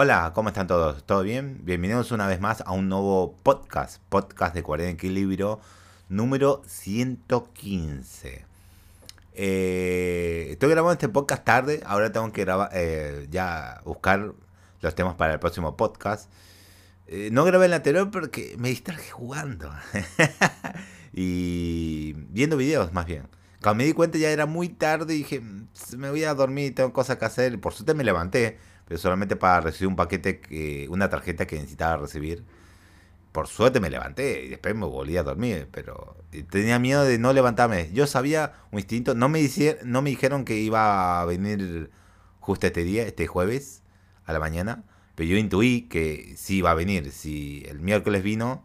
Hola, ¿cómo están todos? ¿Todo bien? Bienvenidos una vez más a un nuevo podcast, podcast de Cuarenta Equilibrio, número 115. Eh, estoy grabando este podcast tarde, ahora tengo que grabar, eh, ya buscar los temas para el próximo podcast. Eh, no grabé el anterior porque me distraje jugando y viendo videos más bien. Cuando me di cuenta ya era muy tarde y dije, "Mm, me voy a dormir, tengo cosas que hacer. Por suerte me levanté, pero solamente para recibir un paquete, que, una tarjeta que necesitaba recibir. Por suerte me levanté y después me volví a dormir, pero tenía miedo de no levantarme. Yo sabía un instinto, no me, dicie- no me dijeron que iba a venir justo este día, este jueves, a la mañana, pero yo intuí que sí iba a venir. Si el miércoles vino,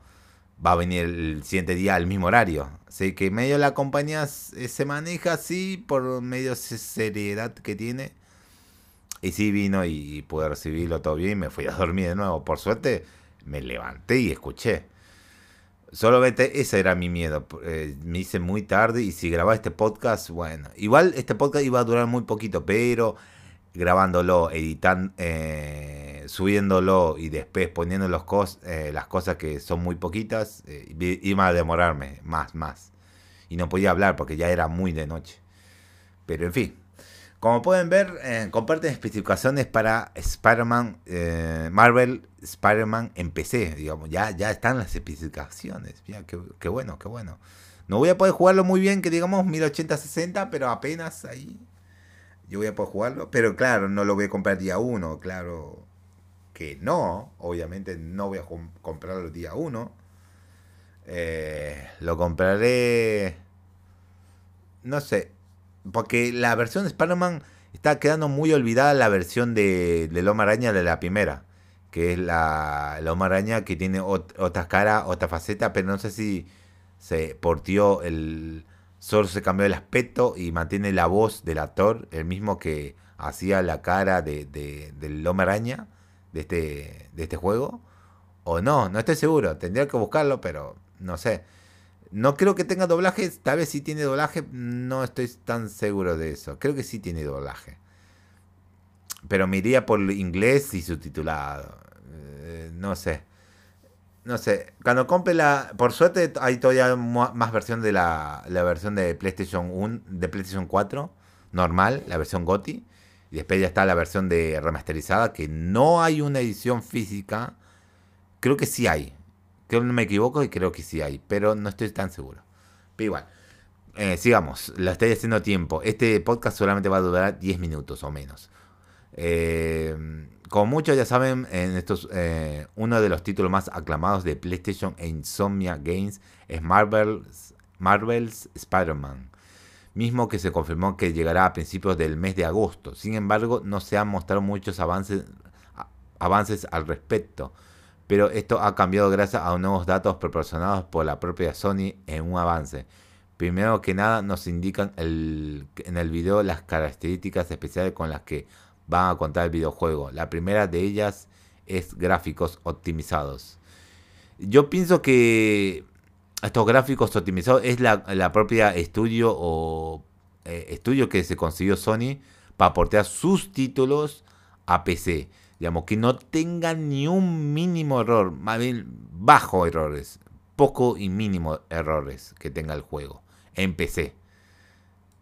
va a venir el siguiente día al mismo horario. Sé que medio la compañía se maneja así por medio se- seriedad que tiene. Y sí vino y pude recibirlo todo bien y me fui a dormir de nuevo. Por suerte me levanté y escuché. Solamente ese era mi miedo. Eh, me hice muy tarde y si grababa este podcast, bueno. Igual este podcast iba a durar muy poquito, pero grabándolo, editando, eh, subiéndolo y después poniendo los cos- eh, las cosas que son muy poquitas, eh, iba a demorarme más, más. Y no podía hablar porque ya era muy de noche. Pero en fin. Como pueden ver, eh, comparten especificaciones para Spider-Man, eh, Marvel Spider-Man en PC, digamos, ya, ya están las especificaciones, qué, bueno, qué bueno. No voy a poder jugarlo muy bien, que digamos 1080-60, pero apenas ahí yo voy a poder jugarlo, pero claro, no lo voy a comprar día 1, claro que no, obviamente no voy a com- comprarlo día 1. lo compraré, no sé, porque la versión de Spider-Man está quedando muy olvidada la versión de, del Hombre Araña de la primera. Que es la, Hombre Araña que tiene ot- otra cara, otra faceta, pero no sé si se portió el. Solo se cambió el aspecto y mantiene la voz del actor, el mismo que hacía la cara de, de- Hombre Araña de este, de este juego. O no, no estoy seguro. Tendría que buscarlo, pero no sé. No creo que tenga doblaje, tal vez sí tiene doblaje, no estoy tan seguro de eso. Creo que sí tiene doblaje. Pero me iría por inglés y subtitulado. Eh, no sé. No sé. Cuando compre la... Por suerte hay todavía más versión de la, la versión de PlayStation 1, de PlayStation 4, normal, la versión GOTY. Y después ya está la versión de remasterizada, que no hay una edición física. Creo que sí hay. No me equivoco y creo que sí hay, pero no estoy tan seguro. Pero igual, eh, sigamos, lo estoy haciendo tiempo. Este podcast solamente va a durar 10 minutos o menos. Eh, como muchos ya saben, en estos, eh, uno de los títulos más aclamados de PlayStation e Insomnia Games es Marvel's, Marvel's Spider-Man, mismo que se confirmó que llegará a principios del mes de agosto. Sin embargo, no se han mostrado muchos avances, avances al respecto pero esto ha cambiado gracias a nuevos datos proporcionados por la propia Sony en un avance. Primero que nada nos indican en el video las características especiales con las que van a contar el videojuego. La primera de ellas es gráficos optimizados. Yo pienso que estos gráficos optimizados es la, la propia estudio o eh, estudio que se consiguió Sony para portear sus títulos a PC. Digamos, que no tenga ni un mínimo error, más bien bajo errores, poco y mínimo errores que tenga el juego en PC.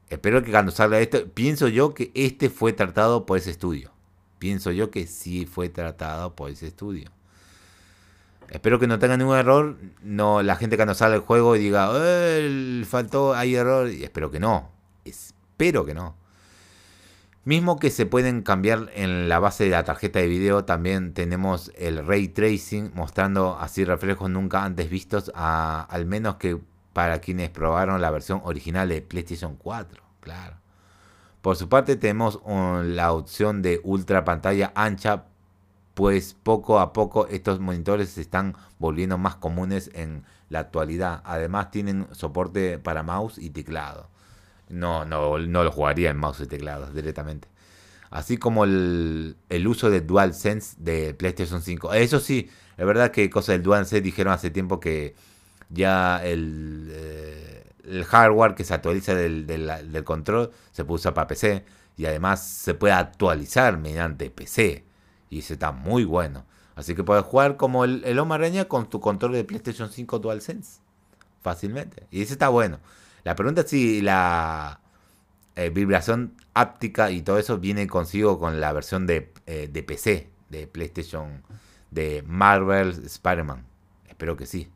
Espero que cuando salga esto, pienso yo que este fue tratado por ese estudio. Pienso yo que sí fue tratado por ese estudio. Espero que no tenga ningún error. No, la gente cuando sale el juego y diga, "Eh, faltó, hay error. Y espero que no. Espero que no. Mismo que se pueden cambiar en la base de la tarjeta de video, también tenemos el ray tracing mostrando así reflejos nunca antes vistos, a- al menos que para quienes probaron la versión original de PlayStation 4. Claro. Por su parte tenemos la opción de ultra pantalla ancha, pues poco a poco estos monitores se están volviendo más comunes en la actualidad. Además tienen soporte para mouse y teclado. No, no, no lo jugaría en mouse y teclado directamente. Así como el, el uso de DualSense de PlayStation 5. Eso sí, es verdad que cosa del DualSense dijeron hace tiempo que ya el, eh, el hardware que se actualiza del, del- control se puede usar para PC y además se puede actualizar mediante PC. Y ese está muy bueno. Así que puedes jugar como el, el Araña con tu control de PlayStation 5 DualSense. Fácilmente. Y ese está bueno. La pregunta es si la eh, vibración áptica y todo eso viene consigo con la versión de, eh, de PC, de PlayStation, de Marvel Spider-Man. Espero que sí.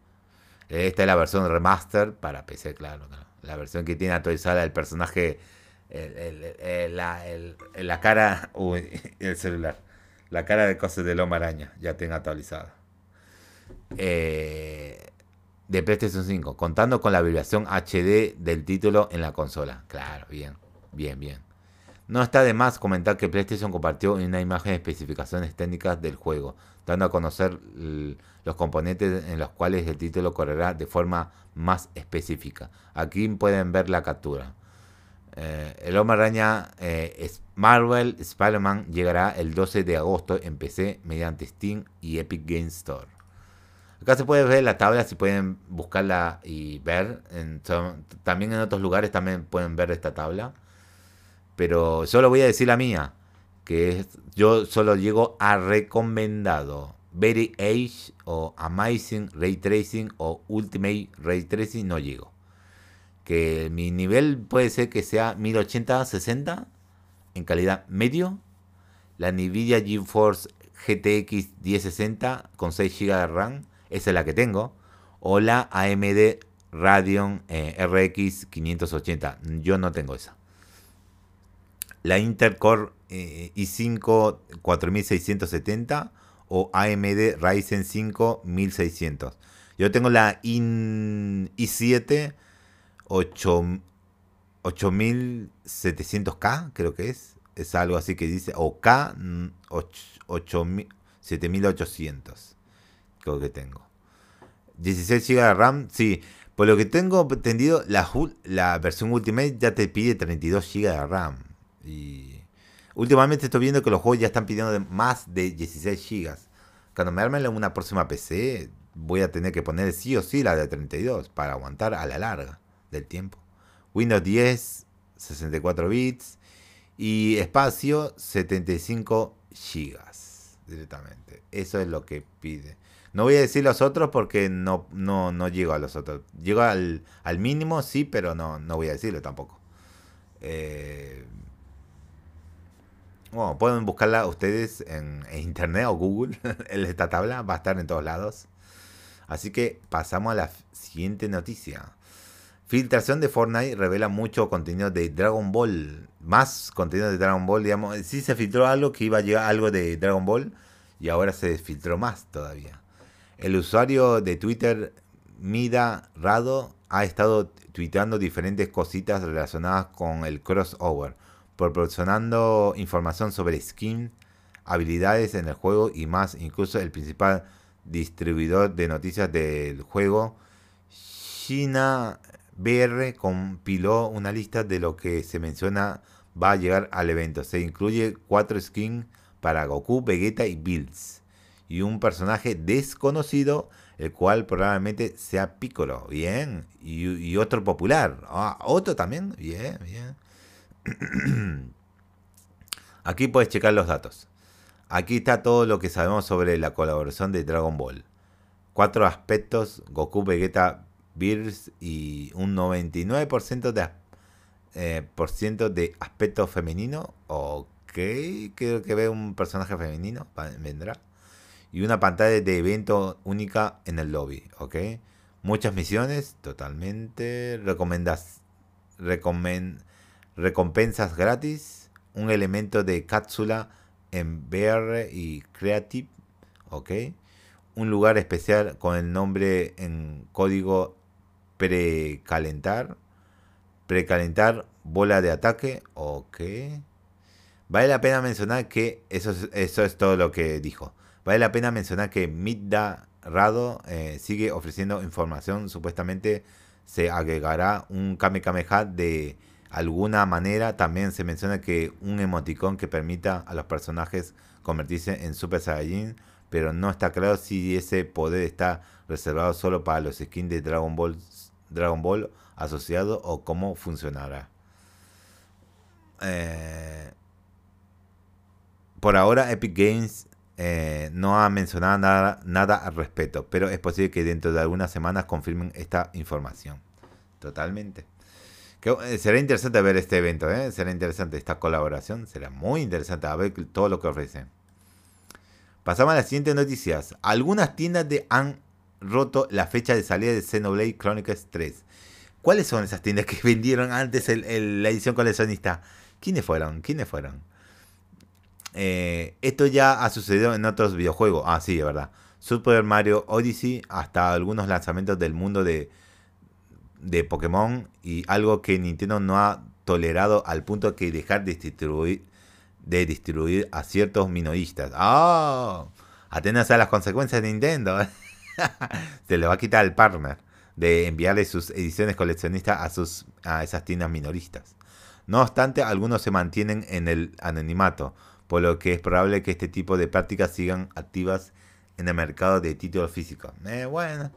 Esta es la versión remaster para PC, claro. La versión que tiene actualizada el personaje, la, cara, el celular. La cara de cosas de Loma Araña ya tenga actualizada. Eh, de PlayStation 5, contando con la vibración HD del título en la consola. Claro, bien, bien, bien. No está de más comentar que PlayStation compartió una imagen de especificaciones técnicas del juego, dando a conocer los componentes en los cuales el título correrá de forma más específica. Aquí pueden ver la captura. Eh, el Hombre Araña eh, Marvel Spider-Man llegará el 12 de agosto en PC mediante Steam y Epic Games Store. Acá se puede ver la tabla, si pueden buscarla y ver. también en otros lugares también pueden ver esta tabla. Pero solo voy a decir la mía, que es, yo solo llego a recomendado. Very Age o Amazing Ray Tracing o Ultimate Ray Tracing no llego. Que mi nivel puede ser que sea 1080-60 en calidad medio. La Nvidia GeForce GTX 1060 con 6 GB de RAM, esa es la que tengo. O la AMD Radeon eh, RX 580, yo no tengo esa. La Intercore eh, i5 4670 o AMD Ryzen 5 1600. Yo tengo la i7 8700K, creo que es. Es algo así que dice, o K 7800. Creo que tengo. 16 GB de RAM, sí. Por lo que tengo entendido, la, la versión Ultimate ya te pide 32 GB de RAM. Y últimamente estoy viendo que los juegos ya están pidiendo más de 16 GB. Cuando me armen una próxima PC, voy a tener que poner sí o sí la de 32 para aguantar a la larga del tiempo. Windows 10, 64 bits y espacio 75 GB directamente. Eso es lo que pide. No voy a decir los otros porque no, no, no llego a los otros. Llego al, al mínimo, sí, pero no, no voy a decirlo tampoco. Eh, bueno, pueden buscarla ustedes en, internet o Google. Esta tabla va a estar en todos lados. Así que pasamos a la siguiente noticia. Filtración de Fortnite revela mucho contenido de Dragon Ball. Más contenido de Dragon Ball, digamos. Sí se filtró algo que iba a llegar algo de Dragon Ball. Y ahora se filtró más todavía. El usuario de Twitter, Mida Rado, ha estado tuiteando diferentes cositas relacionadas con el crossover, proporcionando información sobre skin, habilidades en el juego y más. Incluso el principal distribuidor de noticias del juego, China BR compiló una lista de lo que se menciona va a llegar al evento. Se incluye cuatro skins para Goku, Vegeta y Bills. Y un personaje desconocido, el cual probablemente sea Piccolo. Bien. Y, otro popular. Ah, otro también. Bien, bien. Aquí puedes checar los datos. Aquí está todo lo que sabemos sobre la colaboración de Dragon Ball. Cuatro aspectos, Goku, Vegeta, Beers y un 99% de, eh, de aspecto femenino. Ok, creo que ve un personaje femenino, vendrá. Y una pantalla de evento única en el lobby, ok. Muchas misiones, totalmente. Recomendas, recompensas gratis. Un elemento de cápsula en VR y Creative, ok. Un lugar especial con el nombre en código precalentar, precalentar bola de ataque, ok. Vale la pena mencionar que eso es, eso es todo lo que dijo. Vale la pena mencionar que Midda Rado eh, sigue ofreciendo información. Supuestamente se agregará un Kame Kameha de alguna manera. También se menciona que un emoticón que permita a los personajes convertirse en Super Saiyajin. Pero no está claro si ese poder está reservado solo para los skins de Dragon Ball Dragon Ball asociado o cómo funcionará. Eh, por ahora Epic Games eh, no ha mencionado nada, nada al respecto, pero es posible que dentro de algunas semanas confirmen esta información. Totalmente. Eh, será interesante ver este evento, ¿eh? será interesante esta colaboración, será muy interesante a ver todo lo que ofrecen. Pasamos a las siguientes noticias. Algunas tiendas de han roto la fecha de salida de Xenoblade Chronicles 3. ¿Cuáles son esas tiendas que vendieron antes la edición coleccionista? ¿Quiénes fueron? ¿Quiénes fueron? Eh, esto ya ha sucedido en otros videojuegos. Ah, sí, de verdad. Super Mario Odyssey hasta algunos lanzamientos del mundo de, de Pokémon y algo que Nintendo no ha tolerado al punto que dejar de distribuir, de distribuir a ciertos minoristas. ¡Ah! Atenas a las consecuencias de Nintendo. Se le va a quitar el partner de enviarle sus ediciones coleccionistas a, sus, a esas tiendas minoristas. No obstante, algunos se mantienen en el anonimato, por lo que es probable que este tipo de prácticas sigan activas en el mercado de títulos físicos. Eh, bueno.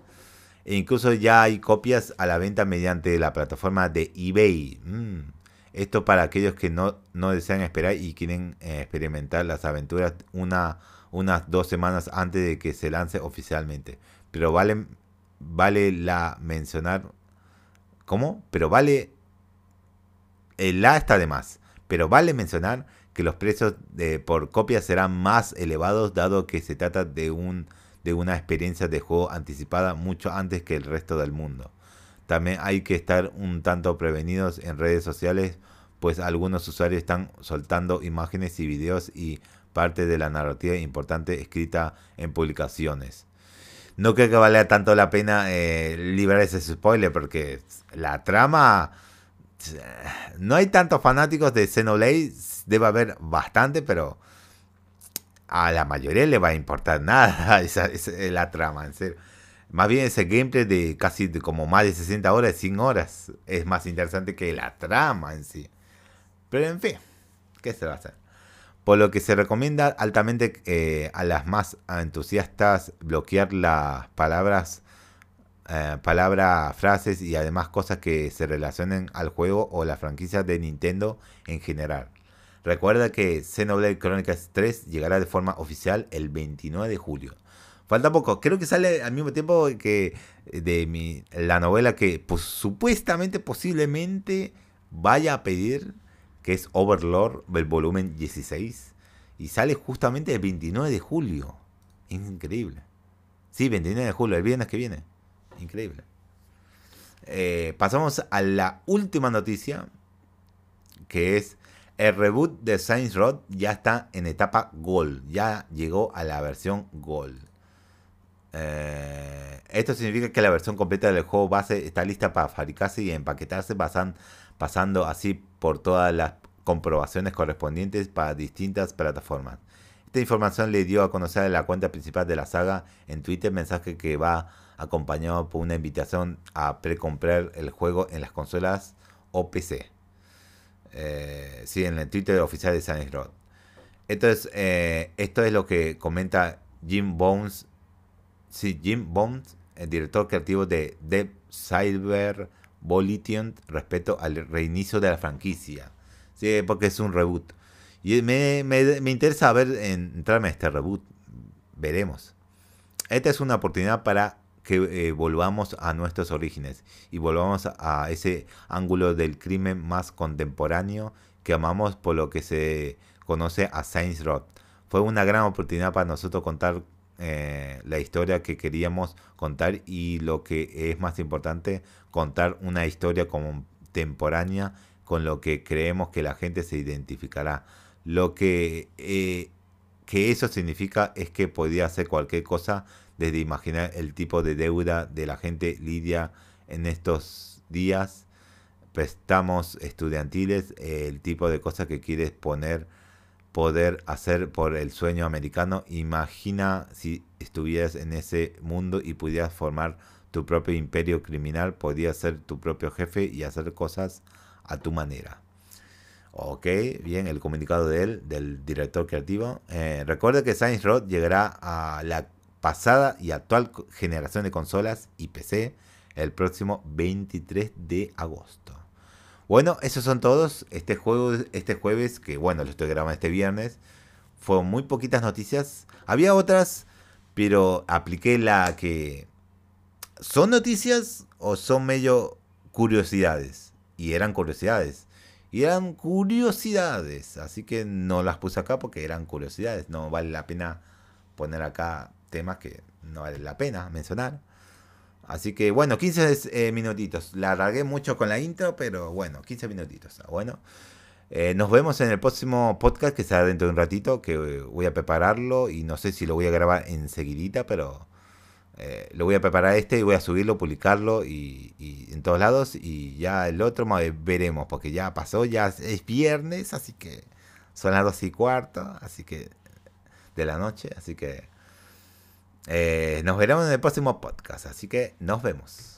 E incluso ya hay copias a la venta mediante la plataforma de eBay. Mm. Esto para aquellos que no, no desean esperar y quieren eh, experimentar las aventuras una, unas dos semanas antes de que se lance oficialmente. Pero vale, vale la mencionar. ¿Cómo? Pero vale. El la está de más. Pero vale mencionar que los precios por copia serán más elevados dado que se trata de, un, de una experiencia de juego anticipada mucho antes que el resto del mundo. También hay que estar un tanto prevenidos en redes sociales, pues algunos usuarios están soltando imágenes y videos y parte de la narrativa importante escrita en publicaciones. No creo que valga tanto la pena eh, liberar ese spoiler porque la trama... No hay tantos fanáticos de Xenoblade debe haber bastante, pero a la mayoría le va a importar nada esa, la trama, en serio. Más bien ese gameplay de casi como más de 60 horas, 100 horas, es más interesante que la trama en sí. Pero en fin, ¿qué se va a hacer? Por lo que se recomienda altamente eh, a las más entusiastas bloquear las palabras, eh, palabras, frases y además cosas que se relacionen al juego o la franquicia de Nintendo en general. Recuerda que Xenoblade Chronicles 3 llegará de forma oficial el 29 de julio. Falta poco, creo que sale al mismo tiempo que eh, de mi, la novela que pues, supuestamente, posiblemente vaya a pedir, que es Overlord, del volumen 16. Y sale justamente el 29 de julio. Increíble. Sí, 29 de julio, el viernes que viene. Increíble. Eh, pasamos a la última noticia, que es el reboot de Saints Row ya está en etapa Gold. Ya llegó a la versión Gold. Eh, esto significa que la versión completa del juego base está lista para fabricarse y empaquetarse, pasando así por todas las comprobaciones correspondientes para distintas plataformas. Esta información le dio a conocer a la cuenta principal de la saga en Twitter, mensaje que va acompañado por una invitación a precomprar el juego en las consolas o PC. Eh, sí, en el Twitter oficial de Saints Road. Eh, esto es lo que comenta Jim Bones. Sí, Jim Bones, el director creativo de Dev Cyber Volition, respecto al reinicio de la franquicia. Sí, porque es un reboot. Y me, me interesa ver, entrarme a este reboot. Veremos. Esta es una oportunidad para que eh, volvamos a nuestros orígenes y volvamos a ese ángulo del crimen más contemporáneo que amamos por lo que se conoce a Saints Row. Fue una gran oportunidad para nosotros contar eh, la historia que queríamos contar y lo que es más importante, contar una historia contemporánea con lo que creemos que la gente se identificará. Lo que, eh, que eso significa es que podía hacer cualquier cosa desde imaginar el tipo de deuda de la gente lidia en estos días, préstamos estudiantiles, el tipo de cosas que quieres poner, poder hacer por el sueño americano. Imagina si estuvieras en ese mundo y pudieras formar tu propio imperio criminal, podías ser tu propio jefe y hacer cosas a tu manera. Ok, bien, el comunicado de él, del director creativo. Eh, recuerda que Science Road llegará a la pasada y actual generación de consolas y PC el próximo 23 de agosto. Bueno, esos son todos. Este juego, este jueves, que bueno, lo estoy grabando este viernes, fueron muy poquitas noticias. Había otras, pero apliqué la que... ¿Son noticias o son medio curiosidades? Y eran curiosidades. Y eran curiosidades. Así que no las puse acá porque eran curiosidades. No vale la pena poner acá temas que no vale la pena mencionar. Así que bueno, 15 eh, minutitos. La alargué mucho con la intro, pero bueno, 15 minutitos. Bueno, eh, nos vemos en el próximo podcast que será dentro de un ratito, que eh, voy a prepararlo y no sé si lo voy a grabar enseguidita, pero lo voy a preparar este y voy a subirlo, publicarlo y, y, en todos lados y ya el otro veremos, porque ya pasó, ya es viernes, así que son las 2 y cuarto, así que de la noche, así que... Eh, nos veremos en el próximo podcast, así que nos vemos.